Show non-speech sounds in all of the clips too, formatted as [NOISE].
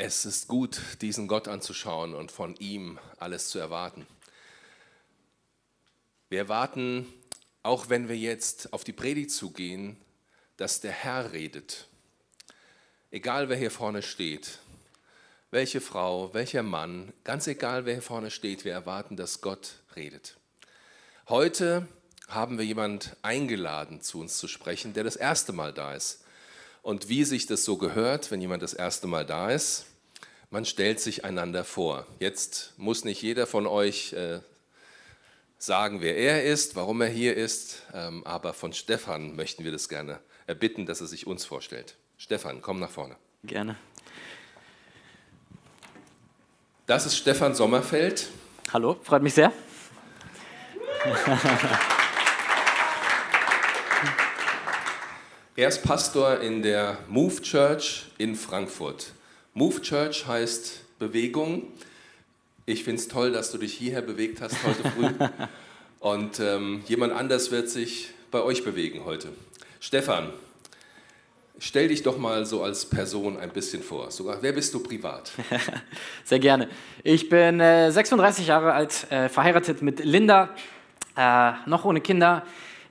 Es ist gut, diesen Gott anzuschauen und von ihm alles zu erwarten. Wir erwarten, auch wenn wir jetzt auf die Predigt zugehen, dass der Herr redet. Egal wer hier vorne steht, welche Frau, welcher Mann, ganz egal wer hier vorne steht, wir erwarten, dass Gott redet. Heute haben wir jemand eingeladen, zu uns zu sprechen, der das erste Mal da ist. Und wie sich das so gehört, wenn jemand das erste Mal da ist, man stellt sich einander vor. Jetzt muss nicht jeder von euch äh, sagen, wer er ist, warum er hier ist, ähm, aber von Stefan möchten wir das gerne erbitten, dass er sich uns vorstellt. Stefan, komm nach vorne. Gerne. Das ist Stefan Sommerfeld. Hallo, freut mich sehr. [LAUGHS] Er ist Pastor in der Move Church in Frankfurt. Move Church heißt Bewegung. Ich finde es toll, dass du dich hierher bewegt hast heute früh. [LAUGHS] Und ähm, jemand anders wird sich bei euch bewegen heute. Stefan, stell dich doch mal so als Person ein bisschen vor. Sogar, wer bist du privat? [LAUGHS] Sehr gerne. Ich bin äh, 36 Jahre alt, äh, verheiratet mit Linda, äh, noch ohne Kinder.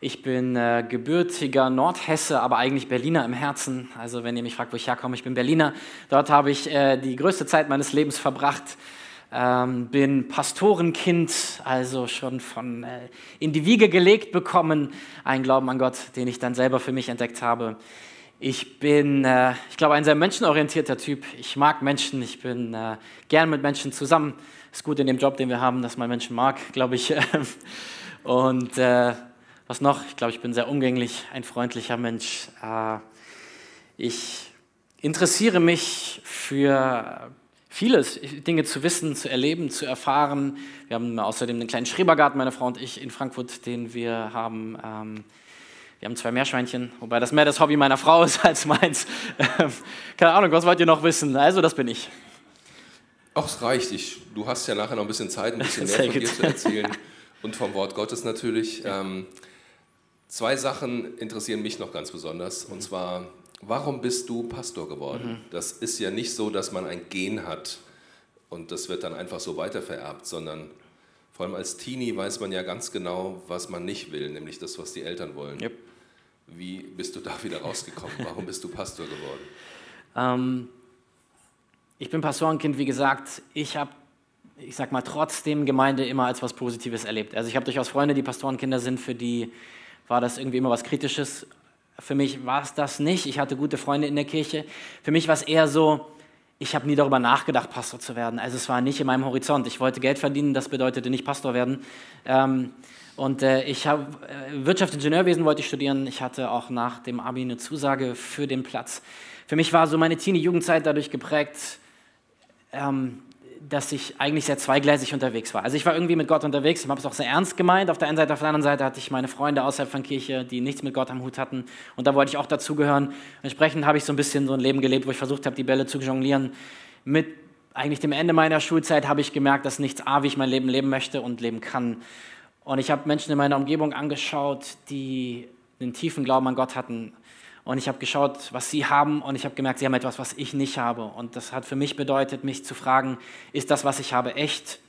Ich bin äh, gebürtiger Nordhesse, aber eigentlich Berliner im Herzen. Also wenn ihr mich fragt, wo ich herkomme, ich bin Berliner. Dort habe ich äh, die größte Zeit meines Lebens verbracht. Ähm, bin Pastorenkind, also schon von äh, in die Wiege gelegt bekommen. Ein Glauben an Gott, den ich dann selber für mich entdeckt habe. Ich bin, äh, ich glaube, ein sehr menschenorientierter Typ. Ich mag Menschen, ich bin äh, gern mit Menschen zusammen. Ist gut in dem Job, den wir haben, dass man Menschen mag, glaube ich. [LAUGHS] Und äh, was noch? Ich glaube, ich bin sehr umgänglich, ein freundlicher Mensch. Äh, ich interessiere mich für vieles, Dinge zu wissen, zu erleben, zu erfahren. Wir haben außerdem einen kleinen Schrebergarten, meine Frau und ich, in Frankfurt, den wir haben. Ähm, wir haben zwei Meerschweinchen, wobei das mehr das Hobby meiner Frau ist [LAUGHS] als meins. Ähm, keine Ahnung, was wollt ihr noch wissen? Also, das bin ich. Ach, es reicht. Ich, du hast ja nachher noch ein bisschen Zeit, ein bisschen [LAUGHS] mehr von dir zu erzählen und vom Wort Gottes natürlich. Ja. Ähm, Zwei Sachen interessieren mich noch ganz besonders. Und zwar, warum bist du Pastor geworden? Mhm. Das ist ja nicht so, dass man ein Gen hat und das wird dann einfach so weitervererbt, sondern vor allem als Teenie weiß man ja ganz genau, was man nicht will, nämlich das, was die Eltern wollen. Yep. Wie bist du da wieder rausgekommen? Warum bist du Pastor geworden? [LAUGHS] Ähm, ich bin Pastorenkind, wie gesagt. Ich habe, ich sag mal, trotzdem Gemeinde immer als was Positives erlebt. Also ich habe durchaus Freunde, die Pastorenkinder sind, für die war das irgendwie immer was Kritisches. Für mich war es das nicht. Ich hatte gute Freunde in der Kirche. Für mich war es eher so, ich habe nie darüber nachgedacht, Pastor zu werden. Also es war nicht in meinem Horizont. Ich wollte Geld verdienen, das bedeutete nicht Pastor werden. Ähm, und äh, ich habe äh, Wirtschaftsingenieurwesen wollte ich studieren. Ich hatte auch nach dem Abi eine Zusage für den Platz. Für mich war so meine Teenie-Jugendzeit dadurch geprägt, ähm, dass ich eigentlich sehr zweigleisig unterwegs war. Also ich war irgendwie mit Gott unterwegs, ich habe es auch sehr ernst gemeint. Auf der einen Seite, auf der anderen Seite hatte ich meine Freunde außerhalb von Kirche, die nichts mit Gott am Hut hatten. Und da wollte ich auch dazugehören. Entsprechend habe ich so ein bisschen so ein Leben gelebt, wo ich versucht habe, die Bälle zu jonglieren. Mit eigentlich dem Ende meiner Schulzeit habe ich gemerkt, dass nichts A, wie ich mein Leben leben möchte und leben kann. Und ich habe Menschen in meiner Umgebung angeschaut, die einen tiefen Glauben an Gott hatten und ich habe geschaut, was sie haben und ich habe gemerkt, sie haben etwas, was ich nicht habe. Und das hat für mich bedeutet, mich zu fragen, ist das, was ich habe, echt?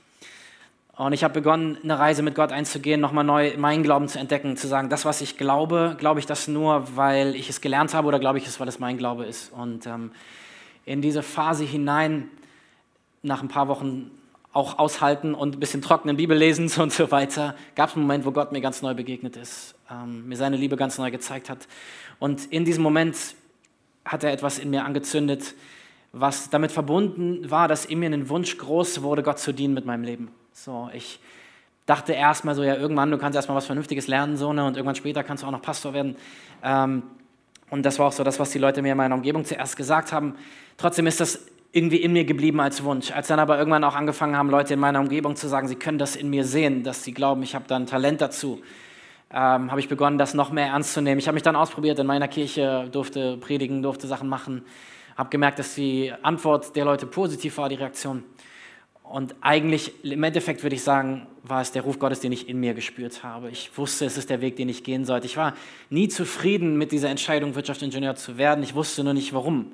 Und ich habe begonnen, eine Reise mit Gott einzugehen, nochmal neu meinen Glauben zu entdecken, zu sagen, das, was ich glaube, glaube ich das nur, weil ich es gelernt habe oder glaube ich es, weil es mein Glaube ist. Und ähm, in diese Phase hinein, nach ein paar Wochen auch aushalten und ein bisschen trockenen Bibellesens [LAUGHS] und so weiter, gab es einen Moment, wo Gott mir ganz neu begegnet ist, ähm, mir seine Liebe ganz neu gezeigt hat. Und in diesem Moment hat er etwas in mir angezündet, was damit verbunden war, dass in mir ein Wunsch groß wurde, Gott zu dienen mit meinem Leben. So, ich dachte erstmal so, ja, irgendwann, du kannst erstmal was Vernünftiges lernen, so, ne, und irgendwann später kannst du auch noch Pastor werden. Ähm, und das war auch so das, was die Leute mir in meiner Umgebung zuerst gesagt haben. Trotzdem ist das irgendwie in mir geblieben als Wunsch. Als dann aber irgendwann auch angefangen haben, Leute in meiner Umgebung zu sagen, sie können das in mir sehen, dass sie glauben, ich habe da ein Talent dazu, ähm, habe ich begonnen, das noch mehr ernst zu nehmen. Ich habe mich dann ausprobiert in meiner Kirche, durfte predigen, durfte Sachen machen, habe gemerkt, dass die Antwort der Leute positiv war, die Reaktion. Und eigentlich, im Endeffekt würde ich sagen, war es der Ruf Gottes, den ich in mir gespürt habe. Ich wusste, es ist der Weg, den ich gehen sollte. Ich war nie zufrieden mit dieser Entscheidung, Wirtschaftsingenieur zu werden. Ich wusste nur nicht, warum.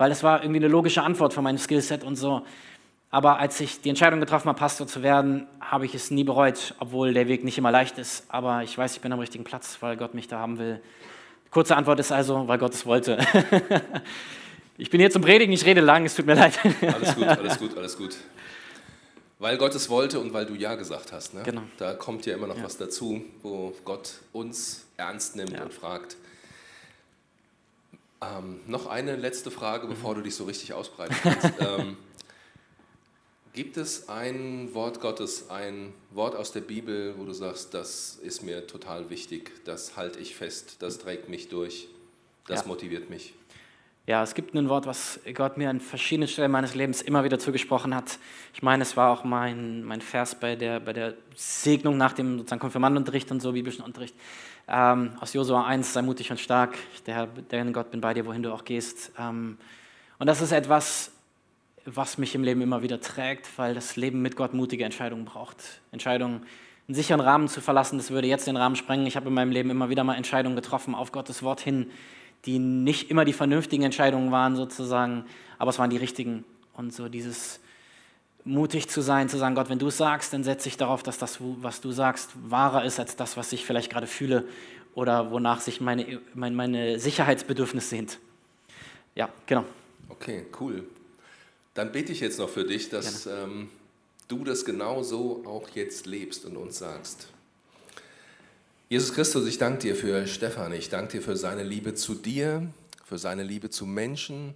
Weil es war irgendwie eine logische Antwort von meinem Skillset und so. Aber als ich die Entscheidung getroffen habe, Pastor zu werden, habe ich es nie bereut, obwohl der Weg nicht immer leicht ist. Aber ich weiß, ich bin am richtigen Platz, weil Gott mich da haben will. Die kurze Antwort ist also, weil Gott es wollte. [LAUGHS] ich bin hier zum Predigen, ich rede lang, es tut mir leid. [LAUGHS] alles gut, alles gut, alles gut. Weil Gott es wollte und weil du Ja gesagt hast. Ne? Genau. Da kommt ja immer noch ja. was dazu, wo Gott uns ernst nimmt ja. und fragt, ähm, noch eine letzte Frage, bevor du dich so richtig ausbreiten kannst. [LAUGHS] ähm, gibt es ein Wort Gottes, ein Wort aus der Bibel, wo du sagst, das ist mir total wichtig, das halte ich fest, das trägt mich durch, das ja. motiviert mich? Ja, es gibt ein Wort, was Gott mir an verschiedenen Stellen meines Lebens immer wieder zugesprochen hat. Ich meine, es war auch mein, mein Vers bei der, bei der Segnung nach dem sozusagen Konfirmandenunterricht und so, biblischen Unterricht. Ähm, aus Josua 1, sei mutig und stark, der Herr, der Gott bin bei dir, wohin du auch gehst. Ähm, und das ist etwas, was mich im Leben immer wieder trägt, weil das Leben mit Gott mutige Entscheidungen braucht. Entscheidungen, einen sicheren Rahmen zu verlassen, das würde jetzt den Rahmen sprengen. Ich habe in meinem Leben immer wieder mal Entscheidungen getroffen auf Gottes Wort hin, die nicht immer die vernünftigen Entscheidungen waren sozusagen, aber es waren die richtigen. Und so dieses mutig zu sein, zu sagen, Gott, wenn du es sagst, dann setze ich darauf, dass das, was du sagst, wahrer ist als das, was ich vielleicht gerade fühle oder wonach sich meine, meine, meine Sicherheitsbedürfnisse sind. Ja, genau. Okay, cool. Dann bete ich jetzt noch für dich, dass ähm, du das genau so auch jetzt lebst und uns sagst. Jesus Christus, ich danke dir für Stefan, ich danke dir für seine Liebe zu dir, für seine Liebe zu Menschen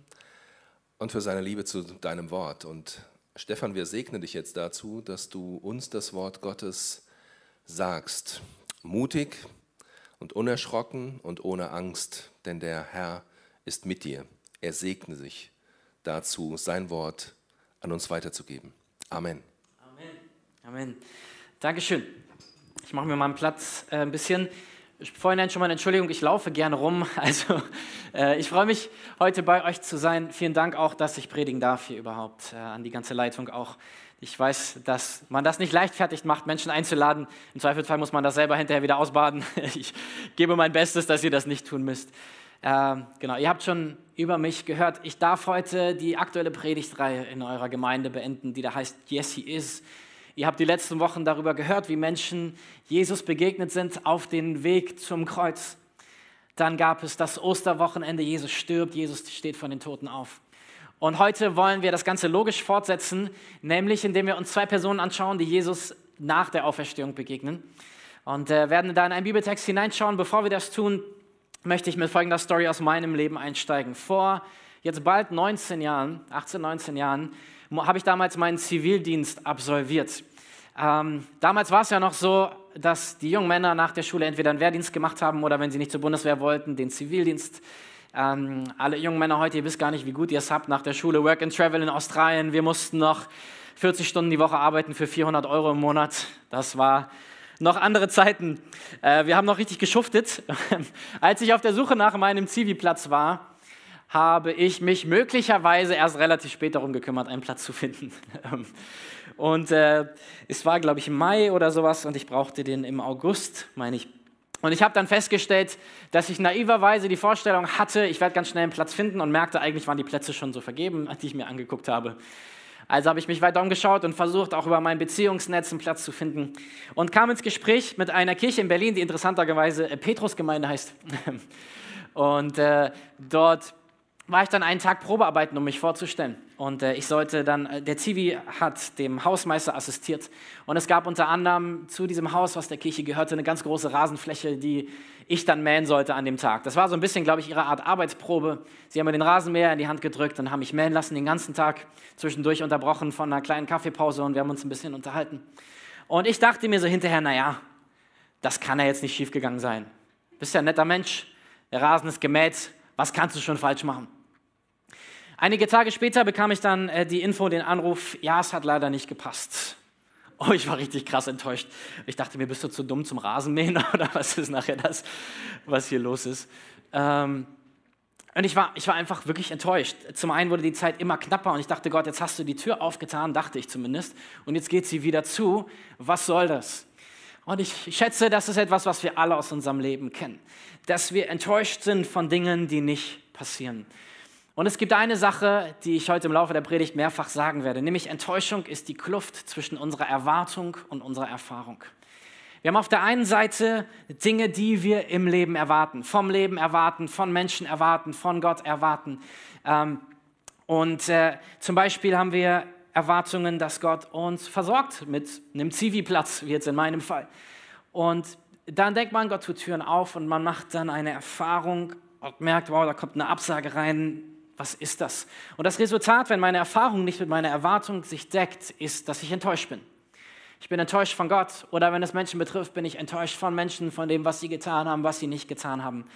und für seine Liebe zu deinem Wort. Und Stefan, wir segnen dich jetzt dazu, dass du uns das Wort Gottes sagst. Mutig und unerschrocken und ohne Angst, denn der Herr ist mit dir. Er segne sich dazu, sein Wort an uns weiterzugeben. Amen. Amen. Amen. Dankeschön. Mache mir mal einen Platz äh, ein bisschen. Vorhin schon mal eine Entschuldigung, ich laufe gerne rum. [LAUGHS] Also äh, ich freue mich, heute bei euch zu sein. Vielen Dank auch, dass ich predigen darf hier überhaupt, äh, an die ganze Leitung auch. Ich weiß, dass man das nicht leichtfertig macht, Menschen einzuladen. Im Zweifelsfall muss man das selber hinterher wieder ausbaden. [LAUGHS] Ich gebe mein Bestes, dass ihr das nicht tun müsst. Äh, genau, ihr habt schon über mich gehört. Ich darf heute die aktuelle Predigtreihe in eurer Gemeinde beenden, die da heißt Yes, He Is. Ihr habt die letzten Wochen darüber gehört, wie Menschen Jesus begegnet sind auf dem Weg zum Kreuz. Dann gab es das Osterwochenende, Jesus stirbt, Jesus steht von den Toten auf. Und heute wollen wir das Ganze logisch fortsetzen, nämlich indem wir uns zwei Personen anschauen, die Jesus nach der Auferstehung begegnen. Und äh, werden da in einen Bibeltext hineinschauen. Bevor wir das tun, möchte ich mit folgender Story aus meinem Leben einsteigen. Vor jetzt bald 19 Jahren, 18, 19 Jahren, habe ich damals meinen Zivildienst absolviert. Ähm, damals war es ja noch so, dass die jungen Männer nach der Schule entweder einen Wehrdienst gemacht haben oder wenn sie nicht zur Bundeswehr wollten, den Zivildienst. Ähm, alle jungen Männer heute, ihr wisst gar nicht, wie gut ihr es habt nach der Schule. Work and Travel in Australien. Wir mussten noch 40 Stunden die Woche arbeiten für 400 Euro im Monat. Das war noch andere Zeiten. Äh, wir haben noch richtig geschuftet. [LAUGHS] Als ich auf der Suche nach meinem Zivi-Platz war, habe ich mich möglicherweise erst relativ spät darum gekümmert, einen Platz zu finden. [LAUGHS] Und äh, es war, glaube ich, im Mai oder sowas und ich brauchte den im August, meine ich. Und ich habe dann festgestellt, dass ich naiverweise die Vorstellung hatte, ich werde ganz schnell einen Platz finden und merkte, eigentlich waren die Plätze schon so vergeben, [LAUGHS] die ich mir angeguckt habe. Also habe ich mich weiter umgeschaut und versucht, auch über mein Beziehungsnetz einen Platz zu finden. Und kam ins Gespräch mit einer Kirche in Berlin, die interessanterweise Petrusgemeinde heißt. [LAUGHS] Und äh, dort war ich dann einen Tag Probearbeiten, um mich vorzustellen. Und äh, ich sollte dann, äh, der Zivi hat dem Hausmeister assistiert. Und es gab unter anderem zu diesem Haus, was der Kirche gehörte, eine ganz große Rasenfläche, die ich dann mähen sollte an dem Tag. Das war so ein bisschen, glaube ich, ihre Art Arbeitsprobe. Sie haben mir den Rasenmäher in die Hand gedrückt und haben mich mähen lassen den ganzen Tag, zwischendurch unterbrochen von einer kleinen Kaffeepause und wir haben uns ein bisschen unterhalten. Und ich dachte mir so hinterher, naja, das kann ja jetzt nicht schiefgegangen sein. Bist ja ein netter Mensch, der Rasen ist gemäht, was kannst du schon falsch machen? Einige Tage später bekam ich dann äh, die Info, den Anruf, ja, es hat leider nicht gepasst. Oh, ich war richtig krass enttäuscht. Ich dachte mir, bist du zu dumm zum Rasenmähen [LAUGHS] oder was ist nachher das, was hier los ist? Ähm, und ich war, ich war einfach wirklich enttäuscht. Zum einen wurde die Zeit immer knapper und ich dachte, Gott, jetzt hast du die Tür aufgetan, dachte ich zumindest, und jetzt geht sie wieder zu. Was soll das? Und ich schätze, das ist etwas, was wir alle aus unserem Leben kennen. Dass wir enttäuscht sind von Dingen, die nicht passieren. Und es gibt eine Sache, die ich heute im Laufe der Predigt mehrfach sagen werde, nämlich Enttäuschung ist die Kluft zwischen unserer Erwartung und unserer Erfahrung. Wir haben auf der einen Seite Dinge, die wir im Leben erwarten, vom Leben erwarten, von Menschen erwarten, von Gott erwarten. Ähm, und äh, zum Beispiel haben wir Erwartungen, dass Gott uns versorgt mit einem Zivi-Platz, wie jetzt in meinem Fall. Und dann denkt man, Gott tut Türen auf und man macht dann eine Erfahrung und merkt, wow, da kommt eine Absage rein. Was ist das? Und das Resultat, wenn meine Erfahrung nicht mit meiner Erwartung sich deckt, ist, dass ich enttäuscht bin. Ich bin enttäuscht von Gott oder wenn es Menschen betrifft, bin ich enttäuscht von Menschen, von dem, was sie getan haben, was sie nicht getan haben.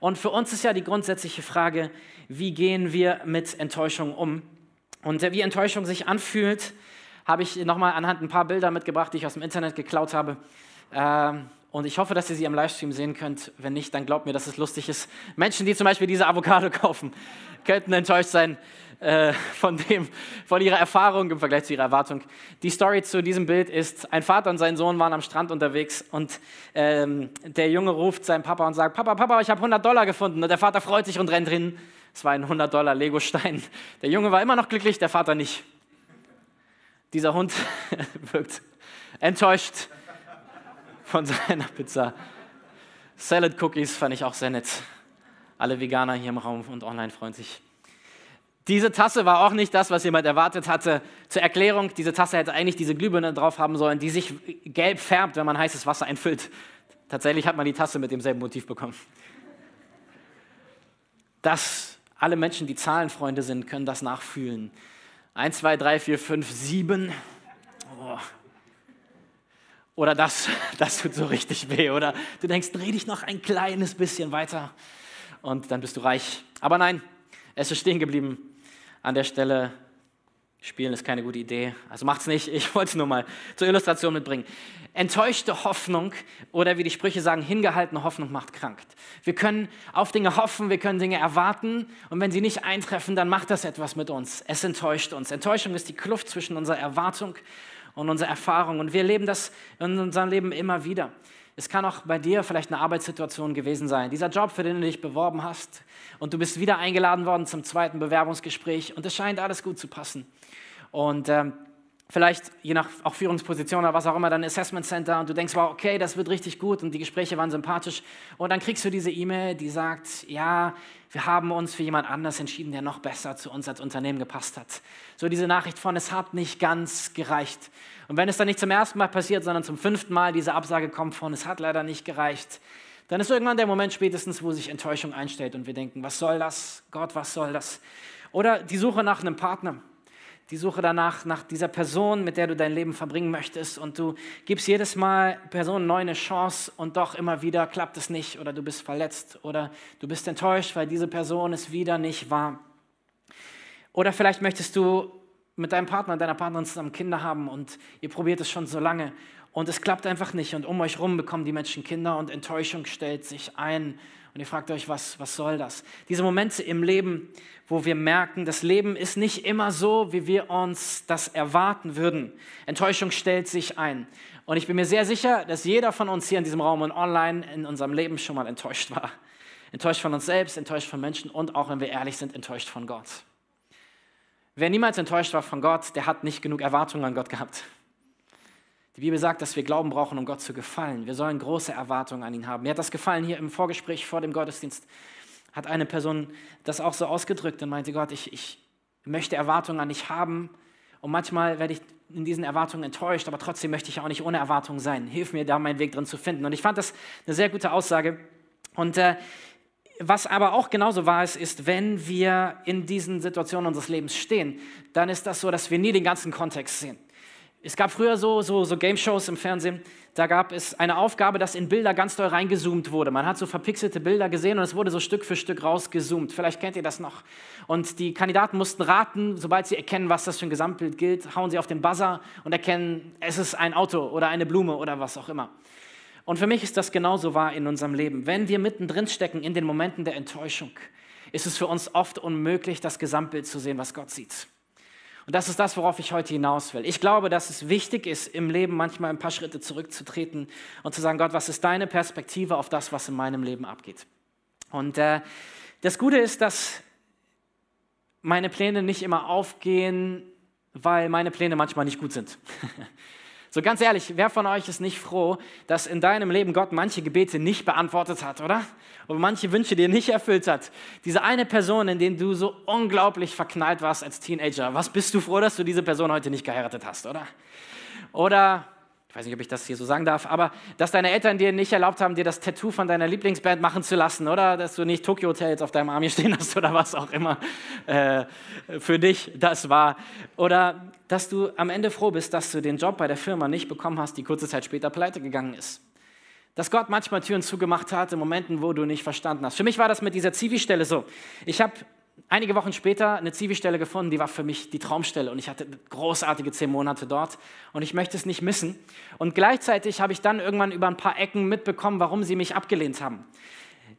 Und für uns ist ja die grundsätzliche Frage, wie gehen wir mit Enttäuschung um? Und wie Enttäuschung sich anfühlt, habe ich nochmal anhand ein paar Bilder mitgebracht, die ich aus dem Internet geklaut habe. Ähm, und ich hoffe, dass ihr sie im Livestream sehen könnt. Wenn nicht, dann glaubt mir, dass es lustig ist. Menschen, die zum Beispiel diese Avocado [LAUGHS] kaufen, könnten enttäuscht sein äh, von, dem, von ihrer Erfahrung im Vergleich zu ihrer Erwartung. Die Story zu diesem Bild ist, ein Vater und sein Sohn waren am Strand unterwegs und ähm, der Junge ruft seinen Papa und sagt, Papa, Papa, ich habe 100 Dollar gefunden. Und der Vater freut sich und rennt drin. Es war ein 100 Dollar Lego-Stein. Der Junge war immer noch glücklich, der Vater nicht. Dieser Hund [LAUGHS] wirkt enttäuscht von [LAUGHS] seiner Pizza. Salad Cookies fand ich auch sehr nett. Alle Veganer hier im Raum und online freuen sich. Diese Tasse war auch nicht das, was jemand erwartet hatte. Zur Erklärung, diese Tasse hätte eigentlich diese Glühbirne drauf haben sollen, die sich gelb färbt, wenn man heißes Wasser einfüllt. Tatsächlich hat man die Tasse mit demselben Motiv bekommen. Dass alle Menschen, die Zahlenfreunde sind, können das nachfühlen. 1, 2, 3, 4, 5, 7. Oh, oder das, [LAUGHS] das tut so richtig weh. Oder du denkst, dreh dich noch ein kleines bisschen weiter und dann bist du reich. Aber nein, es ist stehen geblieben. An der Stelle spielen ist keine gute Idee. Also macht's nicht. Ich [LAUGHS] wollte es nur mal zur Illustration mitbringen. Enttäuschte Hoffnung oder wie die Sprüche sagen, hingehaltene Hoffnung macht krank. Wir können auf Dinge hoffen, wir können Dinge erwarten und wenn sie nicht eintreffen, dann macht das etwas mit uns. Es enttäuscht uns. Enttäuschung ist die Kluft zwischen unserer Erwartung und unsere Erfahrung. Und wir leben das in unserem Leben immer wieder. Es kann auch bei dir vielleicht eine Arbeitssituation gewesen sein. Dieser Job, für den du dich beworben hast und du bist wieder eingeladen worden zum zweiten Bewerbungsgespräch und es scheint alles gut zu passen. Und ähm, vielleicht je nach auch Führungsposition oder was auch immer, dann Assessment Center und du denkst, wow, okay, das wird richtig gut und die Gespräche waren sympathisch. Und dann kriegst du diese E-Mail, die sagt, ja, wir haben uns für jemand anders entschieden, der noch besser zu uns als Unternehmen gepasst hat. So diese Nachricht von, es hat nicht ganz gereicht. Und wenn es dann nicht zum ersten Mal passiert, sondern zum fünften Mal diese Absage kommt von, es hat leider nicht gereicht, dann ist irgendwann der Moment spätestens, wo sich Enttäuschung einstellt und wir denken, was soll das? Gott, was soll das? Oder die Suche nach einem Partner die Suche danach, nach dieser Person, mit der du dein Leben verbringen möchtest. Und du gibst jedes Mal Personen neu eine Chance und doch immer wieder klappt es nicht oder du bist verletzt oder du bist enttäuscht, weil diese Person es wieder nicht war. Oder vielleicht möchtest du mit deinem Partner, deiner Partnerin zusammen Kinder haben und ihr probiert es schon so lange und es klappt einfach nicht und um euch herum bekommen die Menschen Kinder und Enttäuschung stellt sich ein und ihr fragt euch, was, was soll das? Diese Momente im Leben, wo wir merken, das Leben ist nicht immer so, wie wir uns das erwarten würden. Enttäuschung stellt sich ein. Und ich bin mir sehr sicher, dass jeder von uns hier in diesem Raum und online in unserem Leben schon mal enttäuscht war. Enttäuscht von uns selbst, enttäuscht von Menschen und auch, wenn wir ehrlich sind, enttäuscht von Gott. Wer niemals enttäuscht war von Gott, der hat nicht genug Erwartungen an Gott gehabt. Die Bibel sagt, dass wir Glauben brauchen, um Gott zu gefallen. Wir sollen große Erwartungen an ihn haben. Mir hat das gefallen hier im Vorgespräch vor dem Gottesdienst. Hat eine Person das auch so ausgedrückt und meinte, Gott, ich, ich möchte Erwartungen an dich haben. Und manchmal werde ich in diesen Erwartungen enttäuscht, aber trotzdem möchte ich auch nicht ohne Erwartungen sein. Hilf mir da, meinen Weg drin zu finden. Und ich fand das eine sehr gute Aussage. Und äh, was aber auch genauso wahr ist, ist, wenn wir in diesen Situationen unseres Lebens stehen, dann ist das so, dass wir nie den ganzen Kontext sehen. Es gab früher so, so, so Game-Shows im Fernsehen, da gab es eine Aufgabe, dass in Bilder ganz doll reingezoomt wurde. Man hat so verpixelte Bilder gesehen und es wurde so Stück für Stück rausgezoomt. Vielleicht kennt ihr das noch. Und die Kandidaten mussten raten, sobald sie erkennen, was das für ein Gesamtbild gilt, hauen sie auf den Buzzer und erkennen, es ist ein Auto oder eine Blume oder was auch immer. Und für mich ist das genauso wahr in unserem Leben. Wenn wir mittendrin stecken in den Momenten der Enttäuschung, ist es für uns oft unmöglich, das Gesamtbild zu sehen, was Gott sieht. Und das ist das, worauf ich heute hinaus will. Ich glaube, dass es wichtig ist, im Leben manchmal ein paar Schritte zurückzutreten und zu sagen, Gott, was ist deine Perspektive auf das, was in meinem Leben abgeht? Und äh, das Gute ist, dass meine Pläne nicht immer aufgehen, weil meine Pläne manchmal nicht gut sind. [LAUGHS] so ganz ehrlich, wer von euch ist nicht froh, dass in deinem Leben Gott manche Gebete nicht beantwortet hat, oder? Und manche Wünsche dir nicht erfüllt hat? Diese eine Person, in den du so unglaublich verknallt warst als Teenager, was bist du froh, dass du diese Person heute nicht geheiratet hast, oder? Oder ich weiß nicht, ob ich das hier so sagen darf, aber dass deine Eltern dir nicht erlaubt haben, dir das Tattoo von deiner Lieblingsband machen zu lassen, oder dass du nicht Tokyo Hotels auf deinem Arm hier stehen hast oder was auch immer äh, für dich das war. Oder dass du am Ende froh bist, dass du den Job bei der Firma nicht bekommen hast, die kurze Zeit später pleite gegangen ist. Dass Gott manchmal Türen zugemacht hat in Momenten, wo du nicht verstanden hast. Für mich war das mit dieser Zivi-Stelle so. Ich habe einige Wochen später eine Zivi-Stelle gefunden, die war für mich die Traumstelle und ich hatte großartige zehn Monate dort und ich möchte es nicht missen. Und gleichzeitig habe ich dann irgendwann über ein paar Ecken mitbekommen, warum sie mich abgelehnt haben.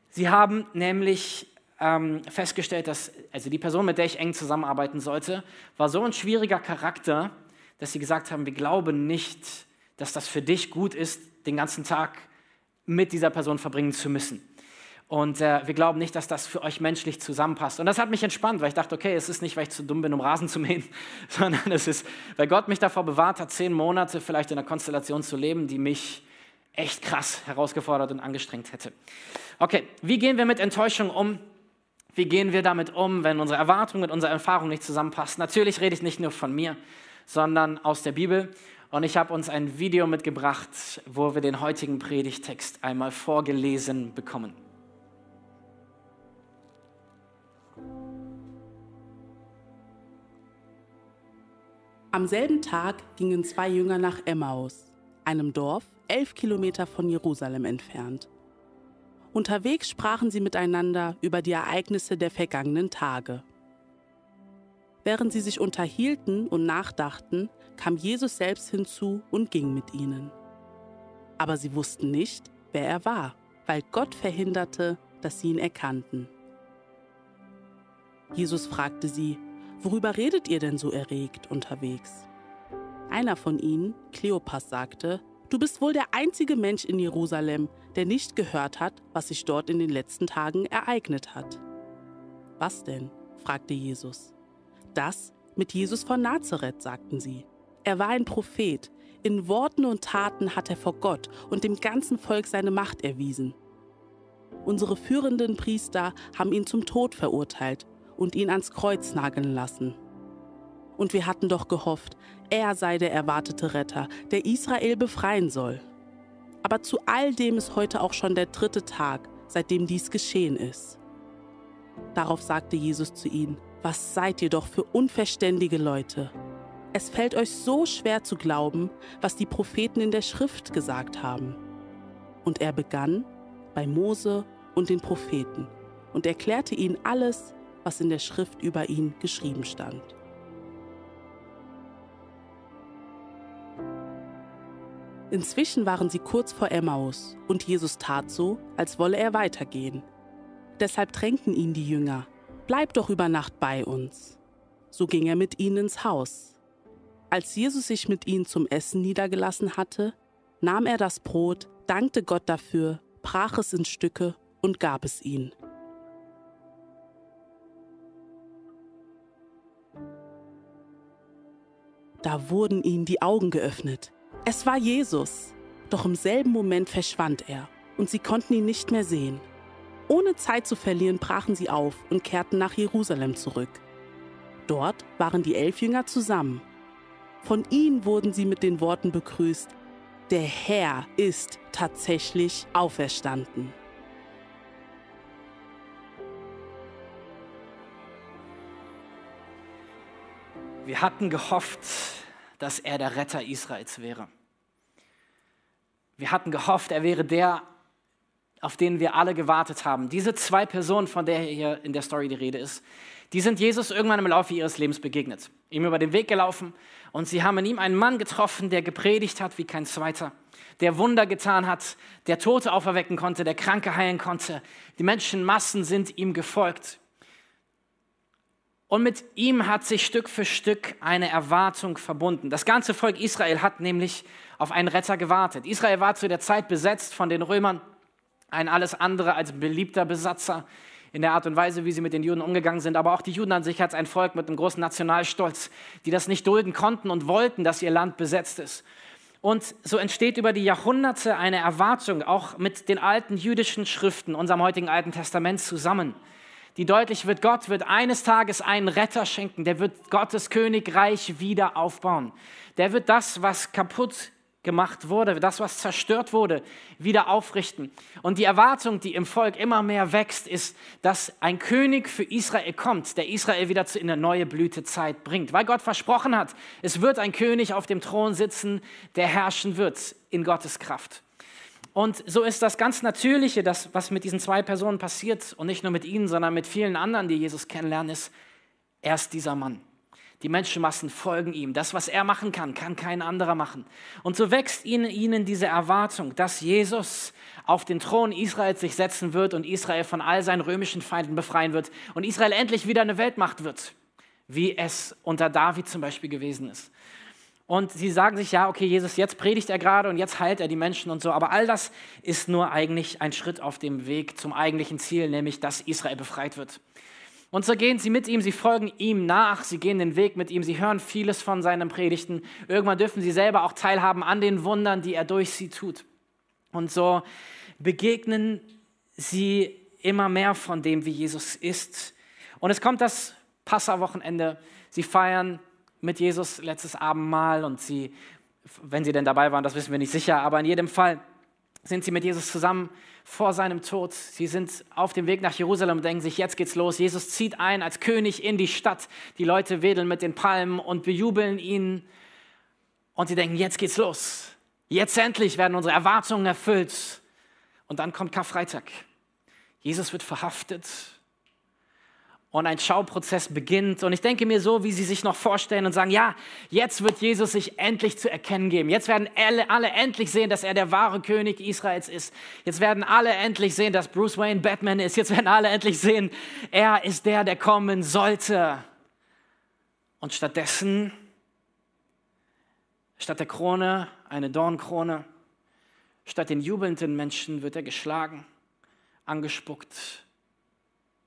Sie haben nämlich ähm, festgestellt, dass also die Person, mit der ich eng zusammenarbeiten sollte, war so ein schwieriger Charakter, dass sie gesagt haben, wir glauben nicht, dass das für dich gut ist, den ganzen Tag mit dieser Person verbringen zu müssen. Und äh, wir glauben nicht, dass das für euch menschlich zusammenpasst. Und das hat mich entspannt, weil ich dachte, okay, es ist nicht, weil ich zu dumm bin, um Rasen zu mähen, [LAUGHS] sondern es ist, weil Gott mich davor bewahrt hat, zehn Monate vielleicht in einer Konstellation zu leben, die mich echt krass herausgefordert und angestrengt hätte. Okay, wie gehen wir mit Enttäuschung um? Wie gehen wir damit um, wenn unsere Erwartungen mit unserer Erfahrung nicht zusammenpassen? Natürlich rede ich nicht nur von mir, sondern aus der Bibel. Und ich habe uns ein Video mitgebracht, wo wir den heutigen Predigtext einmal vorgelesen bekommen. Am selben Tag gingen zwei Jünger nach Emmaus, einem Dorf elf Kilometer von Jerusalem entfernt. Unterwegs sprachen sie miteinander über die Ereignisse der vergangenen Tage. Während sie sich unterhielten und nachdachten, kam Jesus selbst hinzu und ging mit ihnen. Aber sie wussten nicht, wer er war, weil Gott verhinderte, dass sie ihn erkannten. Jesus fragte sie, Worüber redet ihr denn so erregt unterwegs? Einer von ihnen, Kleopas, sagte, Du bist wohl der einzige Mensch in Jerusalem, der nicht gehört hat, was sich dort in den letzten Tagen ereignet hat. Was denn? fragte Jesus. Das mit Jesus von Nazareth, sagten sie. Er war ein Prophet. In Worten und Taten hat er vor Gott und dem ganzen Volk seine Macht erwiesen. Unsere führenden Priester haben ihn zum Tod verurteilt und ihn ans Kreuz nageln lassen. Und wir hatten doch gehofft, er sei der erwartete Retter, der Israel befreien soll. Aber zu all dem ist heute auch schon der dritte Tag, seitdem dies geschehen ist. Darauf sagte Jesus zu ihnen, was seid ihr doch für unverständige Leute? Es fällt euch so schwer zu glauben, was die Propheten in der Schrift gesagt haben. Und er begann bei Mose und den Propheten und erklärte ihnen alles, was in der Schrift über ihn geschrieben stand. Inzwischen waren sie kurz vor Emmaus und Jesus tat so, als wolle er weitergehen. Deshalb drängten ihn die Jünger, bleib doch über Nacht bei uns. So ging er mit ihnen ins Haus. Als Jesus sich mit ihnen zum Essen niedergelassen hatte, nahm er das Brot, dankte Gott dafür, brach es in Stücke und gab es ihnen. Da wurden ihnen die Augen geöffnet. Es war Jesus. Doch im selben Moment verschwand er und sie konnten ihn nicht mehr sehen. Ohne Zeit zu verlieren, brachen sie auf und kehrten nach Jerusalem zurück. Dort waren die elf Jünger zusammen. Von ihnen wurden sie mit den Worten begrüßt, der Herr ist tatsächlich auferstanden. Wir hatten gehofft, dass er der Retter Israels wäre. Wir hatten gehofft, er wäre der, auf den wir alle gewartet haben. Diese zwei Personen, von der hier in der Story die Rede ist, die sind Jesus irgendwann im Laufe ihres Lebens begegnet, ihm über den Weg gelaufen und sie haben in ihm einen Mann getroffen, der gepredigt hat wie kein zweiter, der Wunder getan hat, der Tote auferwecken konnte, der Kranke heilen konnte. Die Menschenmassen sind ihm gefolgt. Und mit ihm hat sich Stück für Stück eine Erwartung verbunden. Das ganze Volk Israel hat nämlich auf einen Retter gewartet. Israel war zu der Zeit besetzt von den Römern, ein alles andere als beliebter Besatzer. in der Art und Weise, wie sie mit den Juden umgegangen sind, aber auch die Juden an sich als ein Volk mit einem großen Nationalstolz, die das nicht dulden konnten und wollten, dass ihr Land besetzt ist. Und so entsteht über die Jahrhunderte eine Erwartung, auch mit den alten jüdischen Schriften, unserem heutigen Alten Testament zusammen, die deutlich wird, Gott wird eines Tages einen Retter schenken, der wird Gottes Königreich wieder aufbauen. Der wird das, was kaputt gemacht wurde, das, was zerstört wurde, wieder aufrichten. Und die Erwartung, die im Volk immer mehr wächst, ist, dass ein König für Israel kommt, der Israel wieder in eine neue Blütezeit bringt. Weil Gott versprochen hat, es wird ein König auf dem Thron sitzen, der herrschen wird in Gottes Kraft. Und so ist das ganz Natürliche, das, was mit diesen zwei Personen passiert, und nicht nur mit ihnen, sondern mit vielen anderen, die Jesus kennenlernen, ist, er ist dieser Mann. Die Menschenmassen folgen ihm. Das, was er machen kann, kann kein anderer machen. Und so wächst ihnen, ihnen diese Erwartung, dass Jesus auf den Thron Israels sich setzen wird und Israel von all seinen römischen Feinden befreien wird und Israel endlich wieder eine Weltmacht wird, wie es unter David zum Beispiel gewesen ist. Und sie sagen sich, ja, okay, Jesus, jetzt predigt er gerade und jetzt heilt er die Menschen und so. Aber all das ist nur eigentlich ein Schritt auf dem Weg zum eigentlichen Ziel, nämlich dass Israel befreit wird. Und so gehen sie mit ihm, sie folgen ihm nach, sie gehen den Weg mit ihm, sie hören vieles von seinen Predigten. Irgendwann dürfen sie selber auch teilhaben an den Wundern, die er durch sie tut. Und so begegnen sie immer mehr von dem, wie Jesus ist. Und es kommt das Passawochenende. Sie feiern mit Jesus letztes Abendmahl und sie, wenn sie denn dabei waren, das wissen wir nicht sicher, aber in jedem Fall sind sie mit Jesus zusammen vor seinem Tod. Sie sind auf dem Weg nach Jerusalem und denken sich, jetzt geht's los. Jesus zieht ein als König in die Stadt. Die Leute wedeln mit den Palmen und bejubeln ihn. Und sie denken, jetzt geht's los. Jetzt endlich werden unsere Erwartungen erfüllt. Und dann kommt Karfreitag. Jesus wird verhaftet und ein Schauprozess beginnt. Und ich denke mir so, wie sie sich noch vorstellen und sagen, ja, jetzt wird Jesus sich endlich zu erkennen geben. Jetzt werden alle, alle endlich sehen, dass er der wahre König Israels ist. Jetzt werden alle endlich sehen, dass Bruce Wayne Batman ist. Jetzt werden alle endlich sehen, er ist der, der kommen sollte. Und stattdessen, statt der Krone, eine Dornkrone, statt den jubelnden Menschen wird er geschlagen, angespuckt,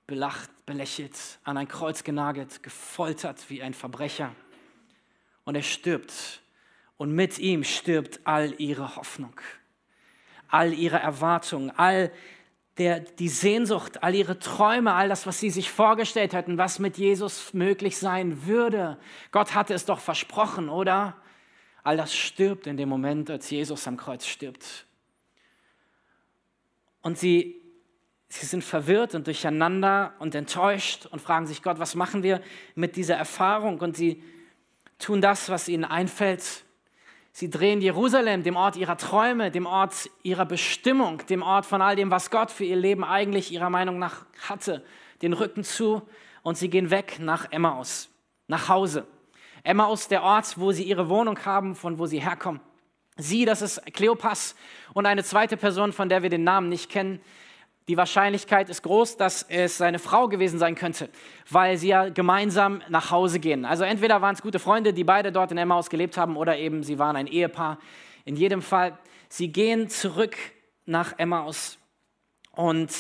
belacht, belächelt, an ein Kreuz genagelt, gefoltert wie ein Verbrecher. Und er stirbt. Und mit ihm stirbt all ihre Hoffnung, all ihre Erwartungen, all der, die Sehnsucht, all ihre Träume, all das, was sie sich vorgestellt hätten, was mit Jesus möglich sein würde. Gott hatte es doch versprochen, oder? All das stirbt in dem Moment, als Jesus am Kreuz stirbt. Und sie Sie sind verwirrt und durcheinander und enttäuscht und fragen sich, Gott, was machen wir mit dieser Erfahrung? Und sie tun das, was ihnen einfällt. Sie drehen Jerusalem, dem Ort ihrer Träume, dem Ort ihrer Bestimmung, dem Ort von all dem, was Gott für ihr Leben eigentlich ihrer Meinung nach hatte, den Rücken zu und sie gehen weg nach Emmaus, nach Hause. Emmaus, der Ort, wo sie ihre Wohnung haben, von wo sie herkommen. Sie, das ist Kleopas und eine zweite Person, von der wir den Namen nicht kennen, die Wahrscheinlichkeit ist groß, dass es seine Frau gewesen sein könnte, weil sie ja gemeinsam nach Hause gehen. Also entweder waren es gute Freunde, die beide dort in Emmaus gelebt haben, oder eben sie waren ein Ehepaar. In jedem Fall, sie gehen zurück nach Emmaus und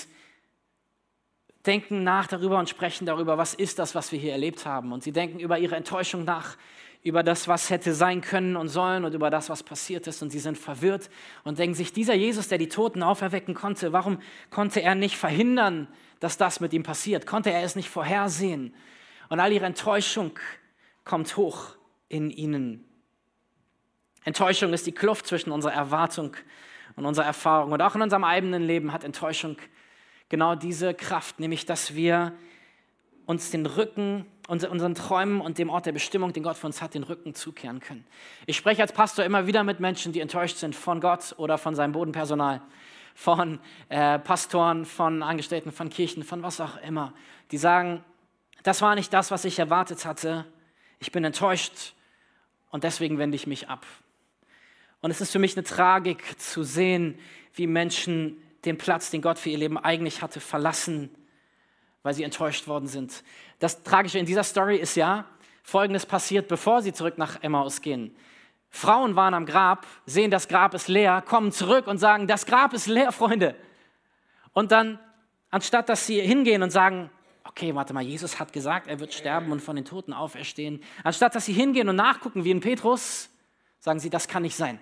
denken nach darüber und sprechen darüber, was ist das, was wir hier erlebt haben. Und sie denken über ihre Enttäuschung nach, über das, was hätte sein können und sollen und über das, was passiert ist. Und sie sind verwirrt und denken sich, dieser Jesus, der die Toten auferwecken konnte, warum konnte er nicht verhindern, dass das mit ihm passiert? Konnte er es nicht vorhersehen? Und all ihre Enttäuschung kommt hoch in ihnen. Enttäuschung ist die Kluft zwischen unserer Erwartung und unserer Erfahrung. Und auch in unserem eigenen Leben hat Enttäuschung genau diese Kraft, nämlich dass wir uns den Rücken, unseren Träumen und dem Ort der Bestimmung, den Gott für uns hat, den Rücken zukehren können. Ich spreche als Pastor immer wieder mit Menschen, die enttäuscht sind von Gott oder von seinem Bodenpersonal, von äh, Pastoren, von Angestellten, von Kirchen, von was auch immer. Die sagen, das war nicht das, was ich erwartet hatte. Ich bin enttäuscht und deswegen wende ich mich ab. Und es ist für mich eine Tragik zu sehen, wie Menschen den Platz, den Gott für ihr Leben eigentlich hatte, verlassen weil sie enttäuscht worden sind. Das Tragische in dieser Story ist ja, Folgendes passiert, bevor sie zurück nach Emmaus gehen. Frauen waren am Grab, sehen, das Grab ist leer, kommen zurück und sagen, das Grab ist leer, Freunde. Und dann anstatt dass sie hingehen und sagen, okay, warte mal, Jesus hat gesagt, er wird sterben und von den Toten auferstehen, anstatt dass sie hingehen und nachgucken wie in Petrus, sagen sie, das kann nicht sein.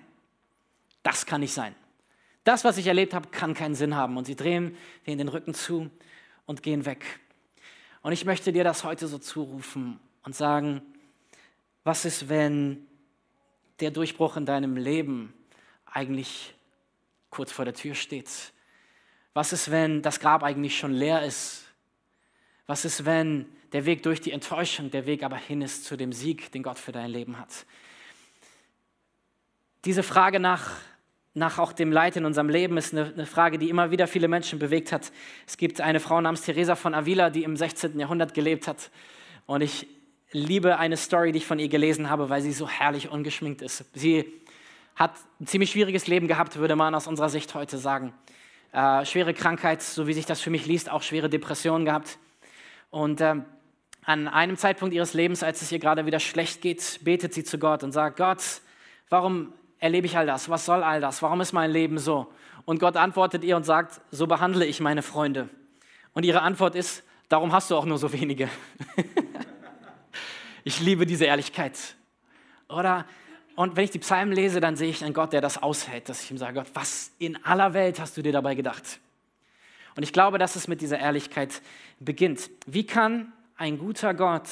Das kann nicht sein. Das, was ich erlebt habe, kann keinen Sinn haben. Und sie drehen den Rücken zu und gehen weg. Und ich möchte dir das heute so zurufen und sagen, was ist, wenn der Durchbruch in deinem Leben eigentlich kurz vor der Tür steht? Was ist, wenn das Grab eigentlich schon leer ist? Was ist, wenn der Weg durch die Enttäuschung, der Weg aber hin ist zu dem Sieg, den Gott für dein Leben hat? Diese Frage nach, nach auch dem Leid in unserem Leben ist eine, eine Frage, die immer wieder viele Menschen bewegt hat. Es gibt eine Frau namens Teresa von Avila, die im 16. Jahrhundert gelebt hat. Und ich liebe eine Story, die ich von ihr gelesen habe, weil sie so herrlich ungeschminkt ist. Sie hat ein ziemlich schwieriges Leben gehabt, würde man aus unserer Sicht heute sagen. Äh, schwere Krankheit, so wie sich das für mich liest, auch schwere Depressionen gehabt. Und äh, an einem Zeitpunkt ihres Lebens, als es ihr gerade wieder schlecht geht, betet sie zu Gott und sagt, Gott, warum erlebe ich all das? Was soll all das? Warum ist mein Leben so? Und Gott antwortet ihr und sagt, so behandle ich meine Freunde. Und ihre Antwort ist, darum hast du auch nur so wenige. [LAUGHS] ich liebe diese Ehrlichkeit. Oder, und wenn ich die Psalmen lese, dann sehe ich einen Gott, der das aushält, dass ich ihm sage, Gott, was in aller Welt hast du dir dabei gedacht? Und ich glaube, dass es mit dieser Ehrlichkeit beginnt. Wie kann ein guter Gott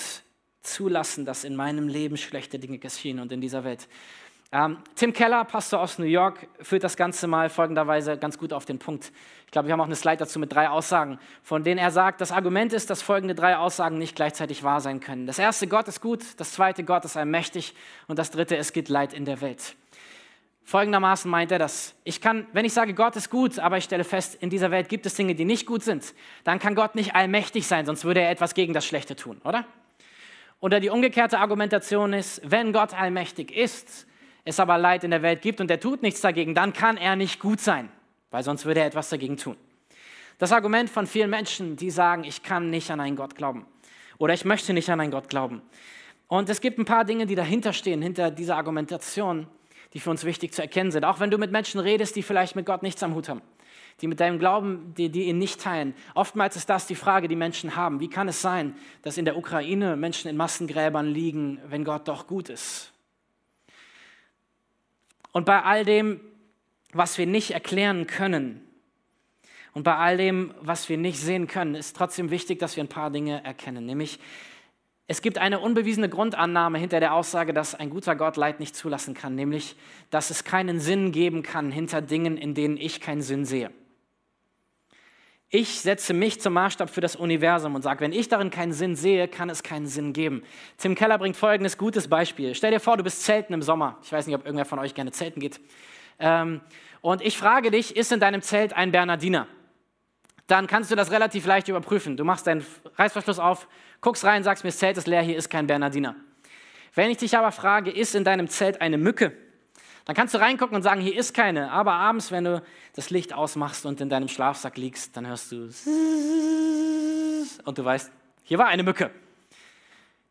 zulassen, dass in meinem Leben schlechte Dinge geschehen und in dieser Welt? Ähm, Tim Keller, Pastor aus New York, führt das Ganze mal folgenderweise ganz gut auf den Punkt. Ich glaube, wir haben auch eine Slide dazu mit drei Aussagen, von denen er sagt, das Argument ist, dass folgende drei Aussagen nicht gleichzeitig wahr sein können. Das erste, Gott ist gut, das zweite, Gott ist allmächtig und das dritte, es gibt Leid in der Welt. Folgendermaßen meint er das. Ich kann, wenn ich sage, Gott ist gut, aber ich stelle fest, in dieser Welt gibt es Dinge, die nicht gut sind, dann kann Gott nicht allmächtig sein, sonst würde er etwas gegen das Schlechte tun, oder? Oder die umgekehrte Argumentation ist, wenn Gott allmächtig ist, es aber Leid in der Welt gibt und er tut nichts dagegen, dann kann er nicht gut sein, weil sonst würde er etwas dagegen tun. Das Argument von vielen Menschen, die sagen, ich kann nicht an einen Gott glauben oder ich möchte nicht an einen Gott glauben. Und es gibt ein paar Dinge, die dahinter stehen, hinter dieser Argumentation, die für uns wichtig zu erkennen sind. Auch wenn du mit Menschen redest, die vielleicht mit Gott nichts am Hut haben, die mit deinem Glauben, die, die ihn nicht teilen. Oftmals ist das die Frage, die Menschen haben. Wie kann es sein, dass in der Ukraine Menschen in Massengräbern liegen, wenn Gott doch gut ist? Und bei all dem, was wir nicht erklären können und bei all dem, was wir nicht sehen können, ist trotzdem wichtig, dass wir ein paar Dinge erkennen. Nämlich, es gibt eine unbewiesene Grundannahme hinter der Aussage, dass ein guter Gott Leid nicht zulassen kann, nämlich, dass es keinen Sinn geben kann hinter Dingen, in denen ich keinen Sinn sehe. Ich setze mich zum Maßstab für das Universum und sage, wenn ich darin keinen Sinn sehe, kann es keinen Sinn geben. Tim Keller bringt folgendes gutes Beispiel. Stell dir vor, du bist Zelten im Sommer. Ich weiß nicht, ob irgendwer von euch gerne Zelten geht. Ähm, und ich frage dich, ist in deinem Zelt ein Bernardiner? Dann kannst du das relativ leicht überprüfen. Du machst deinen Reißverschluss auf, guckst rein, sagst mir, das Zelt ist leer, hier ist kein Bernardiner. Wenn ich dich aber frage, ist in deinem Zelt eine Mücke? Dann kannst du reingucken und sagen, hier ist keine. Aber abends, wenn du das Licht ausmachst und in deinem Schlafsack liegst, dann hörst du und du weißt, hier war eine Mücke.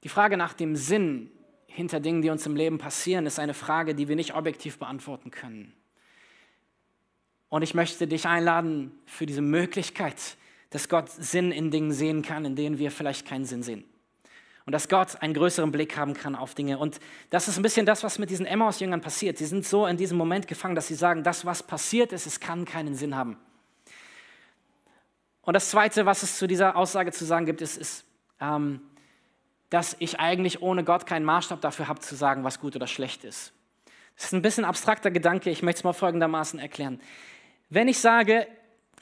Die Frage nach dem Sinn hinter Dingen, die uns im Leben passieren, ist eine Frage, die wir nicht objektiv beantworten können. Und ich möchte dich einladen für diese Möglichkeit, dass Gott Sinn in Dingen sehen kann, in denen wir vielleicht keinen Sinn sehen und dass Gott einen größeren Blick haben kann auf Dinge. Und das ist ein bisschen das, was mit diesen Emmaus-Jüngern passiert. Sie sind so in diesem Moment gefangen, dass sie sagen, das, was passiert ist, es kann keinen Sinn haben. Und das Zweite, was es zu dieser Aussage zu sagen gibt, ist, ist ähm, dass ich eigentlich ohne Gott keinen Maßstab dafür habe, zu sagen, was gut oder schlecht ist. Das ist ein bisschen abstrakter Gedanke, ich möchte es mal folgendermaßen erklären. Wenn ich sage,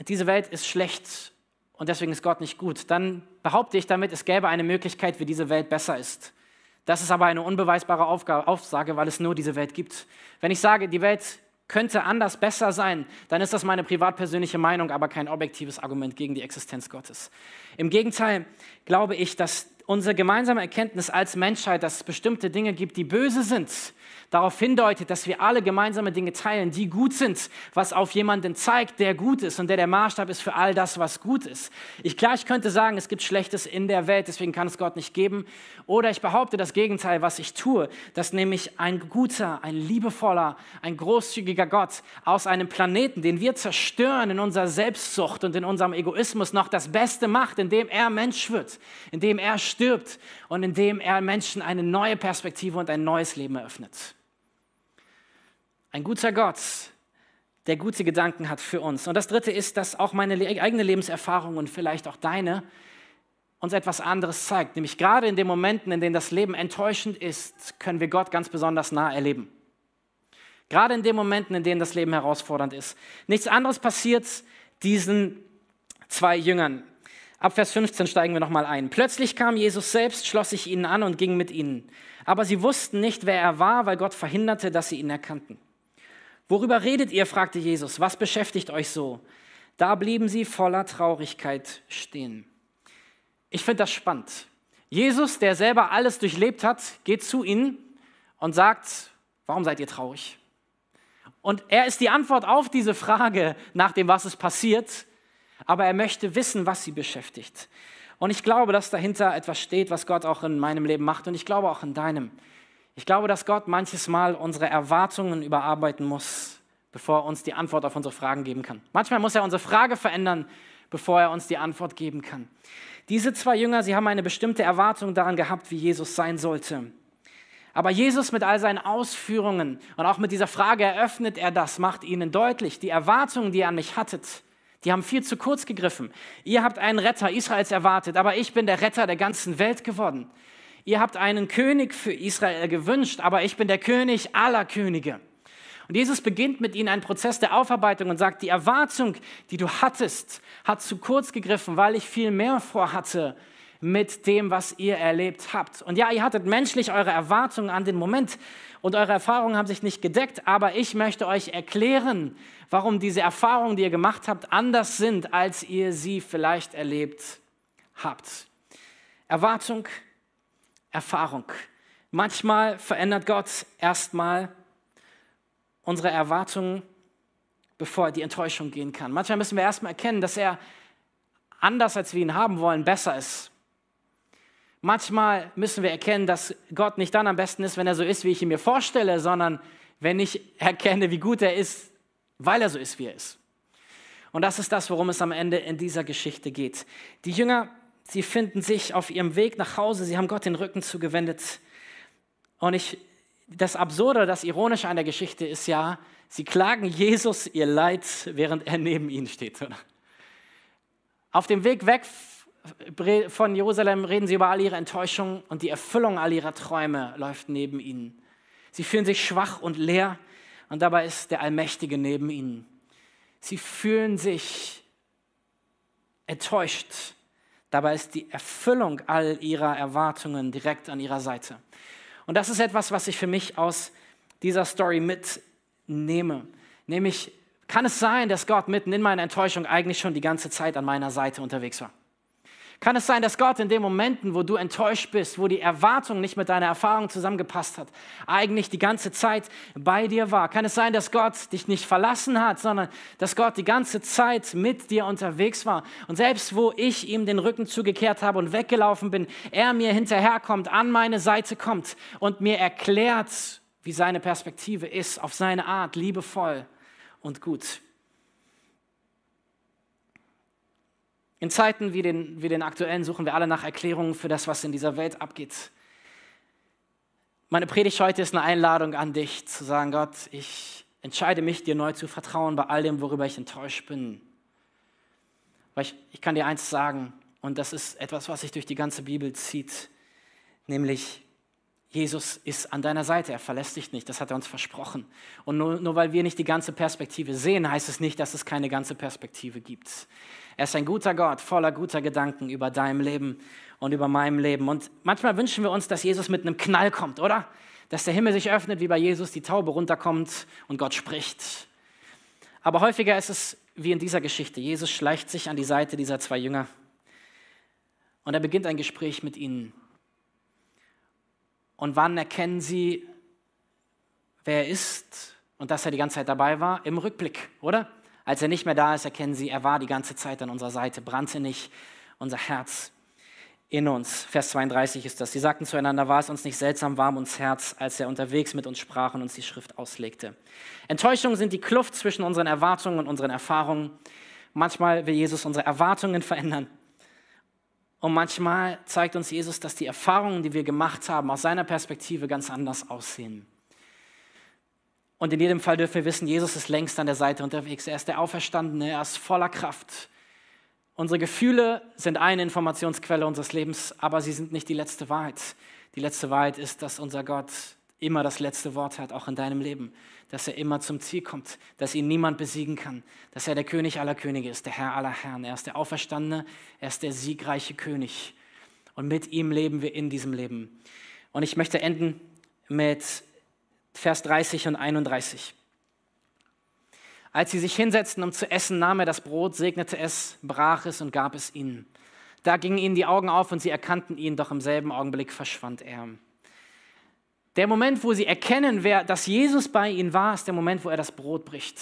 diese Welt ist schlecht und deswegen ist Gott nicht gut, dann behaupte ich damit, es gäbe eine Möglichkeit, wie diese Welt besser ist. Das ist aber eine unbeweisbare Aufgabe, Aussage, weil es nur diese Welt gibt. Wenn ich sage, die Welt könnte anders besser sein, dann ist das meine privat-persönliche Meinung, aber kein objektives Argument gegen die Existenz Gottes. Im Gegenteil glaube ich, dass unsere gemeinsame Erkenntnis als Menschheit, dass es bestimmte Dinge gibt, die böse sind, darauf hindeutet, dass wir alle gemeinsame Dinge teilen, die gut sind, was auf jemanden zeigt, der gut ist und der der Maßstab ist für all das, was gut ist. Ich klar, ich könnte sagen, es gibt Schlechtes in der Welt, deswegen kann es Gott nicht geben. Oder ich behaupte das Gegenteil, was ich tue, dass nämlich ein guter, ein liebevoller, ein großzügiger Gott aus einem Planeten, den wir zerstören in unserer Selbstsucht und in unserem Egoismus, noch das Beste macht, indem er Mensch wird, indem er stirbt und indem er Menschen eine neue Perspektive und ein neues Leben eröffnet. Ein guter Gott, der gute Gedanken hat für uns. Und das Dritte ist, dass auch meine eigene Lebenserfahrung und vielleicht auch deine uns etwas anderes zeigt. Nämlich gerade in den Momenten, in denen das Leben enttäuschend ist, können wir Gott ganz besonders nah erleben. Gerade in den Momenten, in denen das Leben herausfordernd ist. Nichts anderes passiert diesen zwei Jüngern. Ab Vers 15 steigen wir nochmal ein. Plötzlich kam Jesus selbst, schloss sich ihnen an und ging mit ihnen. Aber sie wussten nicht, wer er war, weil Gott verhinderte, dass sie ihn erkannten. Worüber redet ihr? fragte Jesus. Was beschäftigt euch so? Da blieben sie voller Traurigkeit stehen. Ich finde das spannend. Jesus, der selber alles durchlebt hat, geht zu ihnen und sagt, warum seid ihr traurig? Und er ist die Antwort auf diese Frage nach dem, was ist passiert, aber er möchte wissen, was sie beschäftigt. Und ich glaube, dass dahinter etwas steht, was Gott auch in meinem Leben macht und ich glaube auch in deinem. Ich glaube, dass Gott manches Mal unsere Erwartungen überarbeiten muss, bevor er uns die Antwort auf unsere Fragen geben kann. Manchmal muss er unsere Frage verändern, bevor er uns die Antwort geben kann. Diese zwei Jünger, sie haben eine bestimmte Erwartung daran gehabt, wie Jesus sein sollte. Aber Jesus mit all seinen Ausführungen und auch mit dieser Frage eröffnet er das, macht ihnen deutlich, die Erwartungen, die ihr an mich hattet, die haben viel zu kurz gegriffen. Ihr habt einen Retter Israels erwartet, aber ich bin der Retter der ganzen Welt geworden. Ihr habt einen König für Israel gewünscht, aber ich bin der König aller Könige. Und Jesus beginnt mit ihnen einen Prozess der Aufarbeitung und sagt, die Erwartung, die du hattest, hat zu kurz gegriffen, weil ich viel mehr vorhatte mit dem, was ihr erlebt habt. Und ja, ihr hattet menschlich eure Erwartungen an den Moment und eure Erfahrungen haben sich nicht gedeckt, aber ich möchte euch erklären, warum diese Erfahrungen, die ihr gemacht habt, anders sind, als ihr sie vielleicht erlebt habt. Erwartung, Erfahrung. Manchmal verändert Gott erstmal unsere Erwartungen, bevor die Enttäuschung gehen kann. Manchmal müssen wir erstmal erkennen, dass er anders, als wir ihn haben wollen, besser ist. Manchmal müssen wir erkennen, dass Gott nicht dann am besten ist, wenn er so ist, wie ich ihn mir vorstelle, sondern wenn ich erkenne, wie gut er ist, weil er so ist, wie er ist. Und das ist das, worum es am Ende in dieser Geschichte geht. Die Jünger Sie finden sich auf ihrem Weg nach Hause, sie haben Gott den Rücken zugewendet. Und ich, das Absurde, das Ironische an der Geschichte ist ja, sie klagen Jesus ihr Leid, während er neben ihnen steht. Auf dem Weg weg von Jerusalem reden sie über all ihre Enttäuschungen und die Erfüllung all ihrer Träume läuft neben ihnen. Sie fühlen sich schwach und leer und dabei ist der Allmächtige neben ihnen. Sie fühlen sich enttäuscht Dabei ist die Erfüllung all ihrer Erwartungen direkt an ihrer Seite. Und das ist etwas, was ich für mich aus dieser Story mitnehme. Nämlich, kann es sein, dass Gott mitten in meiner Enttäuschung eigentlich schon die ganze Zeit an meiner Seite unterwegs war? Kann es sein, dass Gott in den Momenten, wo du enttäuscht bist, wo die Erwartung nicht mit deiner Erfahrung zusammengepasst hat, eigentlich die ganze Zeit bei dir war? Kann es sein, dass Gott dich nicht verlassen hat, sondern dass Gott die ganze Zeit mit dir unterwegs war? Und selbst wo ich ihm den Rücken zugekehrt habe und weggelaufen bin, er mir hinterherkommt, an meine Seite kommt und mir erklärt, wie seine Perspektive ist, auf seine Art, liebevoll und gut. In Zeiten wie den, wie den aktuellen suchen wir alle nach Erklärungen für das, was in dieser Welt abgeht. Meine Predigt heute ist eine Einladung an dich, zu sagen, Gott, ich entscheide mich, dir neu zu vertrauen bei all dem, worüber ich enttäuscht bin. Weil ich, ich kann dir eins sagen, und das ist etwas, was sich durch die ganze Bibel zieht, nämlich Jesus ist an deiner Seite, er verlässt dich nicht, das hat er uns versprochen. Und nur, nur weil wir nicht die ganze Perspektive sehen, heißt es nicht, dass es keine ganze Perspektive gibt. Er ist ein guter Gott, voller guter Gedanken über dein Leben und über meinem Leben. Und manchmal wünschen wir uns, dass Jesus mit einem Knall kommt, oder? Dass der Himmel sich öffnet, wie bei Jesus die Taube runterkommt und Gott spricht. Aber häufiger ist es wie in dieser Geschichte. Jesus schleicht sich an die Seite dieser zwei Jünger Und er beginnt ein Gespräch mit ihnen. Und wann erkennen sie, wer er ist und dass er die ganze Zeit dabei war? Im Rückblick, oder? Als er nicht mehr da ist, erkennen sie, er war die ganze Zeit an unserer Seite, brannte nicht unser Herz in uns. Vers 32 ist das. Sie sagten zueinander, war es uns nicht seltsam warm ums Herz, als er unterwegs mit uns sprach und uns die Schrift auslegte. Enttäuschungen sind die Kluft zwischen unseren Erwartungen und unseren Erfahrungen. Manchmal will Jesus unsere Erwartungen verändern. Und manchmal zeigt uns Jesus, dass die Erfahrungen, die wir gemacht haben, aus seiner Perspektive ganz anders aussehen. Und in jedem Fall dürfen wir wissen, Jesus ist längst an der Seite unterwegs. Er ist der Auferstandene, er ist voller Kraft. Unsere Gefühle sind eine Informationsquelle unseres Lebens, aber sie sind nicht die letzte Wahrheit. Die letzte Wahrheit ist, dass unser Gott immer das letzte Wort hat, auch in deinem Leben. Dass er immer zum Ziel kommt, dass ihn niemand besiegen kann, dass er der König aller Könige ist, der Herr aller Herren. Er ist der Auferstandene, er ist der siegreiche König. Und mit ihm leben wir in diesem Leben. Und ich möchte enden mit Vers 30 und 31. Als sie sich hinsetzten, um zu essen, nahm er das Brot, segnete es, brach es und gab es ihnen. Da gingen ihnen die Augen auf und sie erkannten ihn, doch im selben Augenblick verschwand er. Der Moment, wo sie erkennen, wer, dass Jesus bei ihnen war, ist der Moment, wo er das Brot bricht.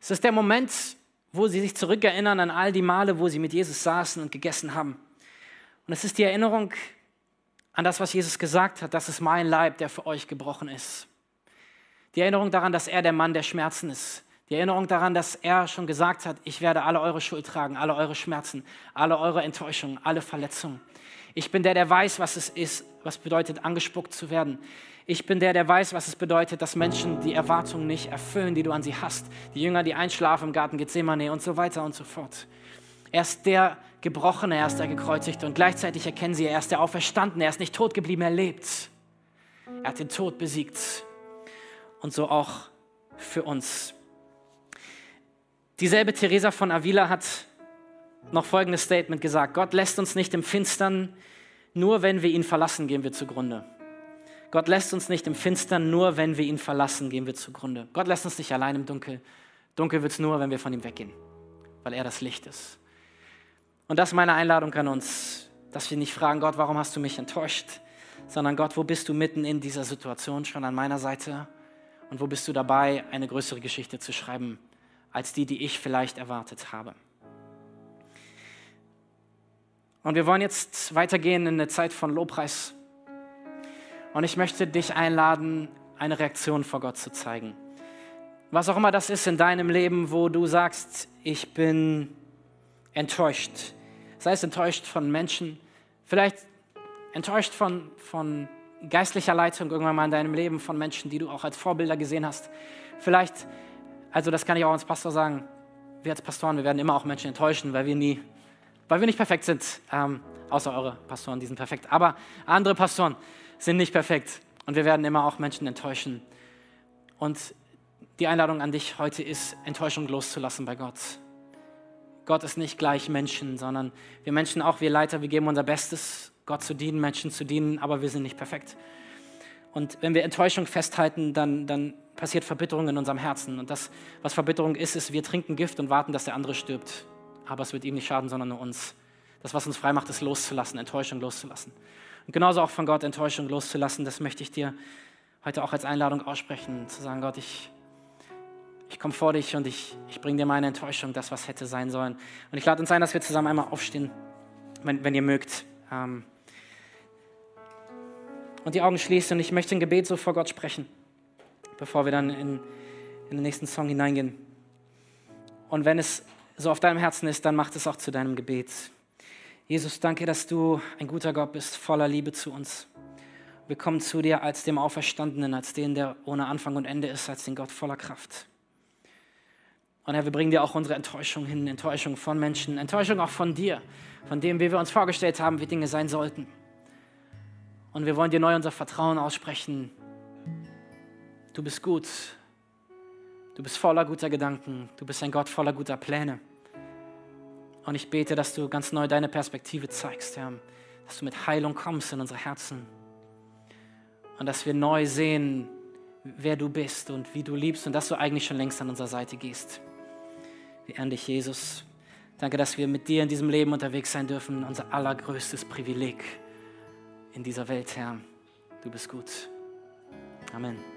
Es ist der Moment, wo sie sich zurückerinnern an all die Male, wo sie mit Jesus saßen und gegessen haben. Und es ist die Erinnerung an das, was Jesus gesagt hat, das ist mein Leib, der für euch gebrochen ist. Die Erinnerung daran, dass er der Mann der Schmerzen ist. Die Erinnerung daran, dass er schon gesagt hat, ich werde alle eure Schuld tragen, alle eure Schmerzen, alle eure Enttäuschungen, alle Verletzungen. Ich bin der, der weiß, was es ist, was bedeutet, angespuckt zu werden. Ich bin der, der weiß, was es bedeutet, dass Menschen die Erwartungen nicht erfüllen, die du an sie hast. Die Jünger, die einschlafen im Garten Gethsemane und so weiter und so fort. Er ist der Gebrochene, er ist der Gekreuzigte und gleichzeitig erkennen sie, er ist der Auferstandene, er ist nicht tot geblieben, er lebt. Er hat den Tod besiegt und so auch für uns. Dieselbe Teresa von Avila hat noch folgendes Statement gesagt. Gott lässt uns nicht im Finstern, nur wenn wir ihn verlassen, gehen wir zugrunde. Gott lässt uns nicht im Finstern, nur wenn wir ihn verlassen, gehen wir zugrunde. Gott lässt uns nicht allein im Dunkel. Dunkel wird es nur, wenn wir von ihm weggehen, weil er das Licht ist. Und das ist meine Einladung an uns, dass wir nicht fragen, Gott, warum hast du mich enttäuscht, sondern Gott, wo bist du mitten in dieser Situation schon an meiner Seite? Und wo bist du dabei, eine größere Geschichte zu schreiben, als die, die ich vielleicht erwartet habe? Und wir wollen jetzt weitergehen in eine Zeit von Lobpreis. Und ich möchte dich einladen, eine Reaktion vor Gott zu zeigen. Was auch immer das ist in deinem Leben, wo du sagst, ich bin enttäuscht. Sei es enttäuscht von Menschen, vielleicht enttäuscht von, von geistlicher Leitung irgendwann mal in deinem Leben, von Menschen, die du auch als Vorbilder gesehen hast. Vielleicht, also das kann ich auch als Pastor sagen, wir als Pastoren, wir werden immer auch Menschen enttäuschen, weil wir nie weil wir nicht perfekt sind, ähm, außer eure Pastoren, die sind perfekt. Aber andere Pastoren sind nicht perfekt und wir werden immer auch Menschen enttäuschen. Und die Einladung an dich heute ist, Enttäuschung loszulassen bei Gott. Gott ist nicht gleich Menschen, sondern wir Menschen auch, wir Leiter, wir geben unser Bestes, Gott zu dienen, Menschen zu dienen, aber wir sind nicht perfekt. Und wenn wir Enttäuschung festhalten, dann, dann passiert Verbitterung in unserem Herzen. Und das, was Verbitterung ist, ist, wir trinken Gift und warten, dass der andere stirbt aber es wird ihm nicht schaden, sondern nur uns. Das, was uns frei macht, ist loszulassen, Enttäuschung loszulassen. Und genauso auch von Gott Enttäuschung loszulassen, das möchte ich dir heute auch als Einladung aussprechen, zu sagen, Gott, ich, ich komme vor dich und ich, ich bringe dir meine Enttäuschung, das, was hätte sein sollen. Und ich lade uns ein, dass wir zusammen einmal aufstehen, wenn, wenn ihr mögt. Ähm, und die Augen schließen und ich möchte ein Gebet so vor Gott sprechen, bevor wir dann in, in den nächsten Song hineingehen. Und wenn es so auf deinem Herzen ist, dann mach es auch zu deinem Gebet. Jesus, danke, dass du ein guter Gott bist, voller Liebe zu uns. Wir kommen zu dir als dem Auferstandenen, als den, der ohne Anfang und Ende ist, als den Gott voller Kraft. Und Herr, wir bringen dir auch unsere Enttäuschung hin, Enttäuschung von Menschen, Enttäuschung auch von dir, von dem, wie wir uns vorgestellt haben, wie Dinge sein sollten. Und wir wollen dir neu unser Vertrauen aussprechen. Du bist gut, Du bist voller guter Gedanken. Du bist ein Gott voller guter Pläne. Und ich bete, dass du ganz neu deine Perspektive zeigst, Herr. Dass du mit Heilung kommst in unsere Herzen. Und dass wir neu sehen, wer du bist und wie du liebst und dass du eigentlich schon längst an unserer Seite gehst. Wir ehren dich, Jesus. Danke, dass wir mit dir in diesem Leben unterwegs sein dürfen. Unser allergrößtes Privileg in dieser Welt, Herr. Du bist gut. Amen.